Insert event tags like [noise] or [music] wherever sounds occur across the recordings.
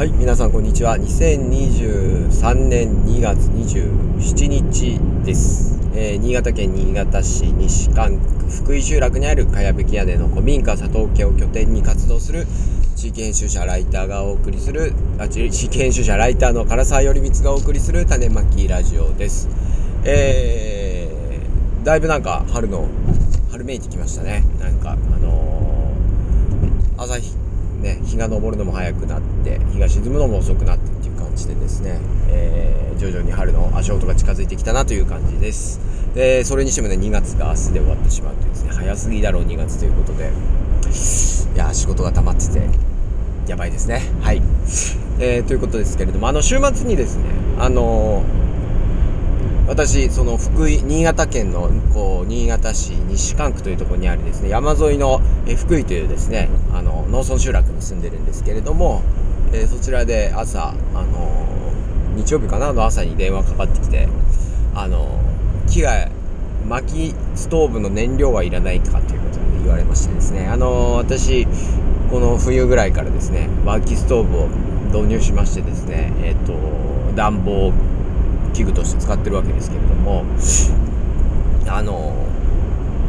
はい皆さんこんにちは。2023年2月27日です、えー、新潟県新潟市西館区福井集落にある茅葺屋根の古民家佐藤家を拠点に活動する地域編集者ライターがお送りするあ地域編集者ライターの唐沢頼光がお送りする種まきラジオです。えー、だいぶなんか春の春めいてきましたね。なんかあのー、朝日ね、日が昇るのも早くなって日が沈むのも遅くなってっていう感じでですね、えー、徐々に春の足音が近づいてきたなという感じです。でそれにしてもね2月が明日で終わってしまうというですね早すぎだろう2月ということで。いや仕事が溜まっててやばいですね。はい、えー、ということですけれどもあの週末にですねあのー私その福井新潟県のこう新潟市西関区というところにあるですね山沿いのえ福井というですねあの農村集落に住んでるんですけれども、えー、そちらで朝あの日曜日かなの朝に電話かかってきてあの木が薪ストーブの燃料はいらないかということで言われましてですねあの私この冬ぐらいからですね薪ストーブを導入しましてですねえっ、と暖房器具として使ってるわけですけれどもあの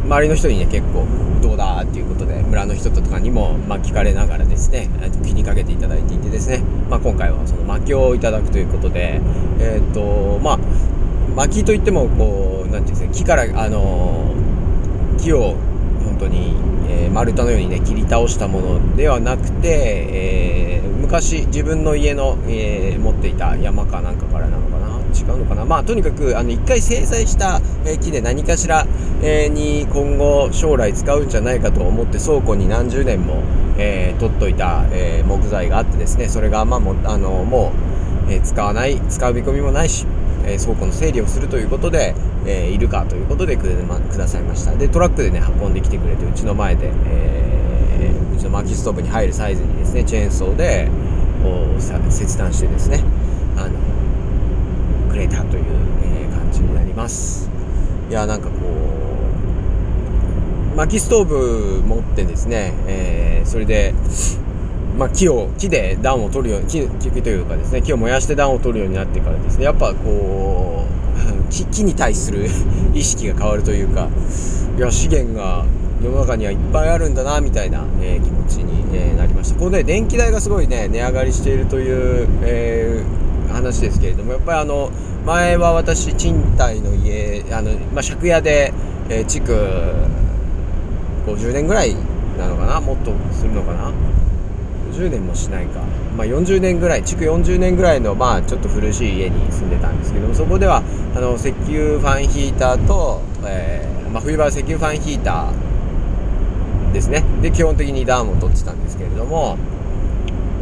周りの人にね結構どうだっていうことで村の人とかにも、まあ、聞かれながらですね気にかけていただいていてですね、まあ、今回はその薪をいただくということでえっ、ー、とまあ薪といってもこう何て言うんですか木からあの木を本当に、えー、丸太のようにね切り倒したものではなくて、えー、昔自分の家の、えー、持っていた山かなんかからなのか違うのかな？まあとにかくあの1回制裁した、木で何かしら、に今後将来使うんじゃないかと思って倉庫に何十年も、えー、取っといた、え木材があってですねそれがまあもあのもう、え使わない使う見込みもないし、え倉庫の整理をするということで、えいるかということでく,、ま、くださいました。でトラックでね運んできてくれてうちの前で、えー、うちの薪ストーブに入るサイズにですねチェーンソーでこう切断してですねあのくれたという、えー、感じになります。いやなんかこう薪ストーブ持ってですね、えー、それでまあ、木を木で暖を取るように木木というかですね木を燃やして暖を取るようになってからですねやっぱこう [laughs] 木木に対する [laughs] 意識が変わるというかいや資源が世の中にはいっぱいあるんだなみたいな、えー、気持ちに、えー、なりました。ここで電気代がすごいね値上がりしているという、えー話ですけれどもやっぱりあの前は私賃貸の家あの、まあ、借家で、えー、築50年ぐらいなのかなもっとするのかな。50年もしないか、まあ、40年ぐらい築40年ぐらいのまあちょっと古しい家に住んでたんですけどもそこではあの石油ファンヒーターと、えー、まあ、冬場は石油ファンヒーターですね。で基本的に暖を取ってたんですけれども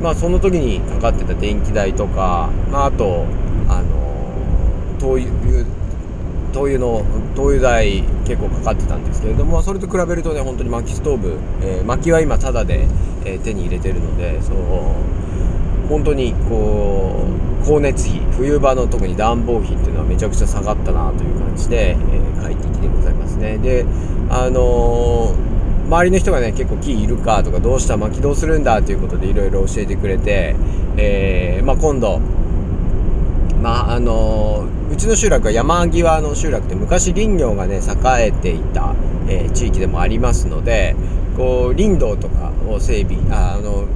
まあその時にかかってた電気代とか、まあ、あとあの灯油灯油の灯油代結構かかってたんですけれどもそれと比べるとね本当に薪ストーブ、えー、薪は今タダで、えー、手に入れてるのでそう本当にこう光熱費冬場の特に暖房費っていうのはめちゃくちゃ下がったなという感じで、えー、快適でございますね。であのー周りの人がね結構木いるかとかどうしたま起動するんだということでいろいろ教えてくれて、えー、まあ、今度まああのうちの集落は山際の集落で昔林業がね栄えていた、えー、地域でもありますのでこう林道とかを整備ああの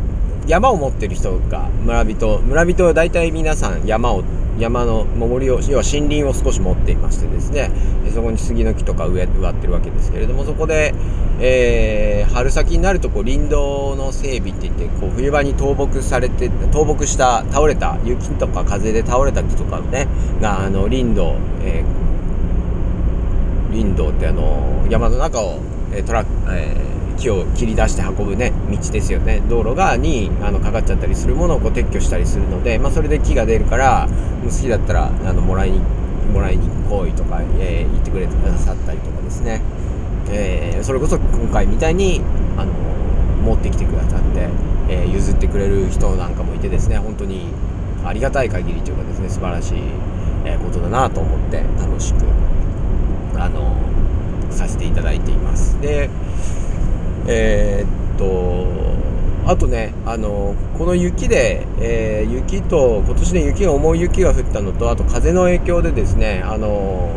山を持ってる人が村人村人は大体皆さん山を山の守りを要は森林を少し持っていましてですねそこに杉の木とか植わってるわけですけれどもそこで、えー、春先になるとこう林道の整備っていってこう冬場に倒木されて倒木した倒れた雪とか風で倒れた木とかねがあの林道、えー、林道ってあの山の中を、え、トラック、えー木を切り出して運ぶね道ですよね。道路がにあのかかっちゃったりするものをこう撤去したりするので、まあ、それで木が出るから好きだったらあのもらいにもらいに来いとか、えー、言ってくれてくださったりとかですね、えー、それこそ今回みたいにあの持ってきてくださって、えー、譲ってくれる人なんかもいてですね。本当にありがたい限りというかですね素晴らしい、えことだなと思って楽しくあのさせていただいています。でえー、っとあとね、あのこの雪で、えー、雪と今年ね雪が重い雪が降ったのとあと風の影響でですね、あの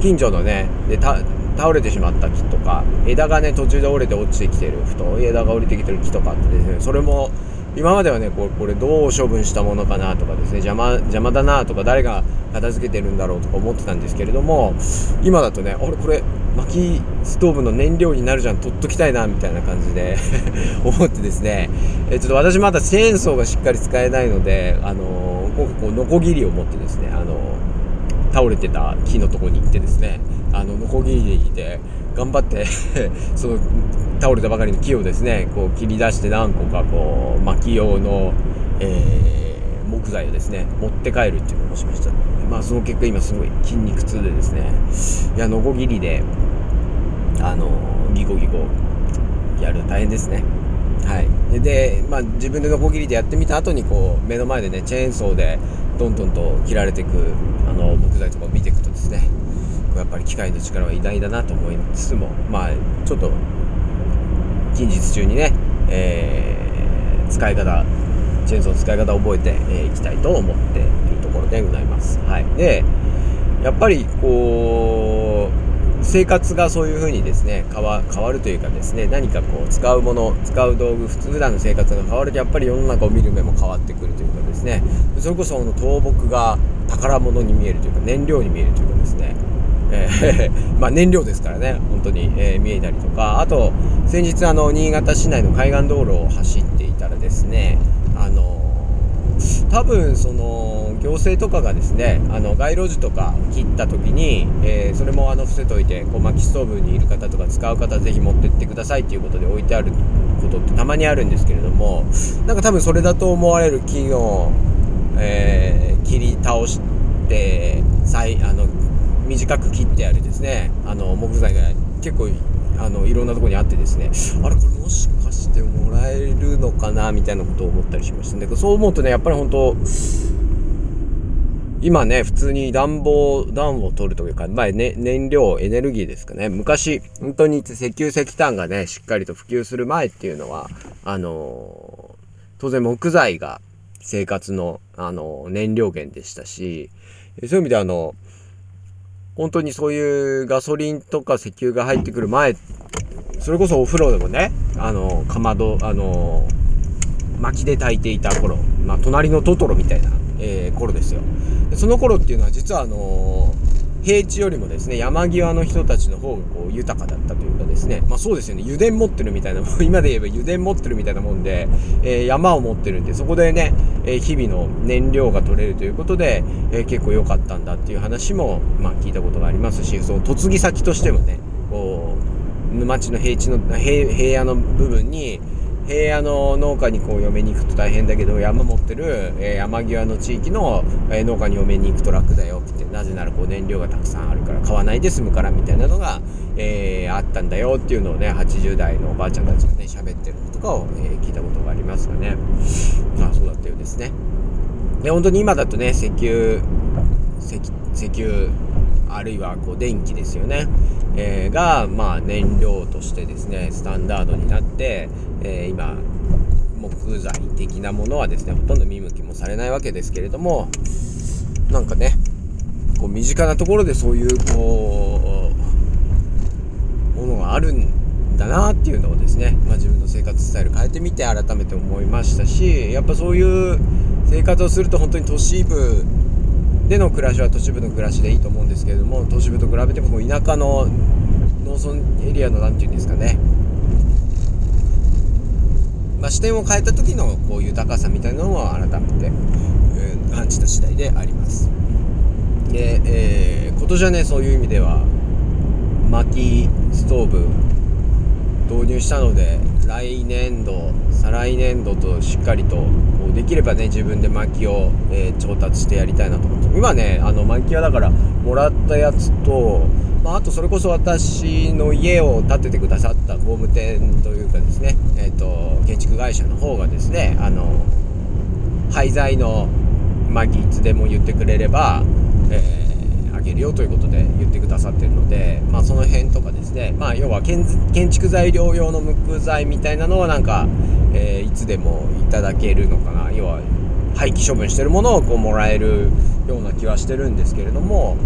近所のねで倒れてしまった木とか枝がね途中で折れて落ちてきてる太い枝が降りてきてる木とかってですねそれも今まではねこれこれどう処分したものかなとかですね邪魔邪魔だなとか誰が片付けてるんだろうとか思ってたんですけれども今だとね俺これ薪ストーブの燃料になるじゃん取っときたいなみたいな感じで [laughs] 思ってですね。えちょっと私まだチェーンソーがしっかり使えないのであの今回こうノコギリを持ってですねあの倒れてた木のとこに行ってですねあのノコギリで頑張って [laughs] その倒れたばかりの木をですねこう切り出して何個かこう薪用の、えー、木材をですね持って帰るっていうのをしました。まあその結果今すごい筋肉痛でですね。いやノコギリであのギコギコやる大変ですね。はい。でまあ自分でノコギリでやってみた後にこう目の前でねチェーンソーでどんどんと切られていくあの木材とかを見ていくとですねやっぱり機械の力は偉大だなと思いつつもまあちょっと近日中にね、えー、使い方チェーンソーの使い方を覚えてい、えー、きたいと思っているところでございます。はい、でやっぱりこう生活がそういうふうにですね変わるというかですね何かこう使うもの使う道具普通普段の生活が変わるとやっぱり世の中を見る目も変わってくるというかですね。それこその倒木が宝物に見えるというか燃料に見えるというかですね。えー、[laughs] まあ燃料ですからね本当に、えー、見えたりとか。あと先日あの新潟市内の海岸道路を走っていたらですね多分その行政とかがですねあの街路樹とか切った時に、えー、それもあの伏せといてこう薪ストーブにいる方とか使う方ぜひ持ってってくださいっていうことで置いてあることってたまにあるんですけれどもなんか多分それだと思われる木の、えー、切り倒して再あの短く切ってあるですねあの木材が結構あのいろんなとこにあってですねあれこれもしかしてもらえるのかなみたいなことを思ったりしました。ねそう思うとねやっぱり本当今ね普通に暖房暖を取るというか、まあね、燃料エネルギーですかね。昔本当に石油石炭がねしっかりと普及する前っていうのはあのー、当然木材が生活の、あのー、燃料源でしたしそういう意味であの本当にそういうガソリンとか石油が入ってくる前、それこそお風呂でもね、あの、かまど、あの、薪で炊いていた頃、まあ、隣のトトロみたいな、えー、頃ですよ。その頃っていうのは実はあの平地よりもですね山際の人たちの方がこう豊かだったというかですねまあそうですよね油田持ってるみたいな今で言えば油田持ってるみたいなもんで、えー、山を持ってるんでそこでね、え、日々の燃料が取れるということで、え、結構良かったんだっていう話もまあ聞いたことがありますしその嫁ぎ先としてもねこう沼地の平地の平野の部分に平野の農家にこう嫁に行くと大変だけど山持ってる、え、山際の地域の、え、農家に嫁に行くと楽だよってなぜならこう燃料がたくさんあるから買わないで済むからみたいなのが、えー、あったんだよっていうのをね80代のおばあちゃんたちがね喋ってるのとかを、え聞いたことがありますがね。あそうだったようですね。で本当に今だとね石油石油あるいはこう電気ですよね、えー、が、まあ、燃料としてですねスタンダードになって、えー、今木材的なものはですねほとんど見向きもされないわけですけれどもなんかねこう身近なところでそういうこうものがあるんだなっていうのをですね、まあ、自分の生活スタイル変えてみて改めて思いましたしやっぱそういう生活をすると本当に都市部での暮らしは都市部の暮らしでいいと思うんですけれども都市部と比べても田舎の農村エリアの何て言うんですかね、まあ、視点を変えた時のこう豊かさみたいなのを改めて、えー、感じた次第であります。で、えー、今年はねそういう意味では薪ストーブ導入したので来年度再来年度としっかりとできればね自分で薪を、えー、調達してやりたいなと思って今ねあの薪はだからもらったやつと、まあ、あとそれこそ私の家を建ててくださった工務店というかですね、えーと、建築会社の方がですねあの廃材の薪いつでも言ってくれれば、えー、げるよということで言ってくださってるので、まあ、その辺とかですね、まあ、要は建築材料用の木材みたいなのはなんか、えー、いつでもいただけるのかな。要は廃棄処分してるものをこうもらえるような気はしてるんですけれども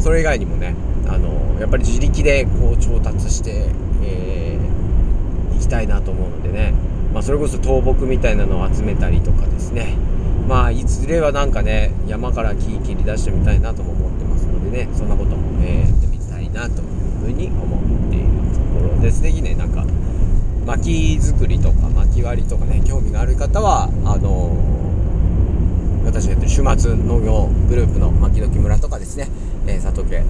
それ以外にもねあのやっぱり自力でこう調達して、えー、行きたいなと思うのでね、まあ、それこそ倒木みたいなのを集めたりとかですね。まあいずれはなんかね山から木切り出してみたいなとも思ってますのでねそんなことも、えー、やってみたいなというふうに思っているところですぜひね。なんか薪作りとか薪割りとかね興味がある方はあのー、私がやってる週末農業グループの牧時村ですね、えー、佐藤家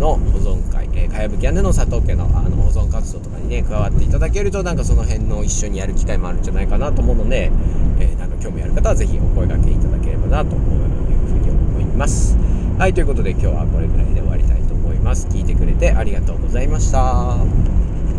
の保存会、えー、かやぶき屋根の佐藤家のあの保存活動とかにね加わっていただけるとなんかその辺の一緒にやる機会もあるんじゃないかなと思うので、えー、なんか興味ある方は是非お声掛けいただければなというふうに思います。はいということで今日はこれぐらいで終わりたいと思います。聞いてくれてありがとうございました。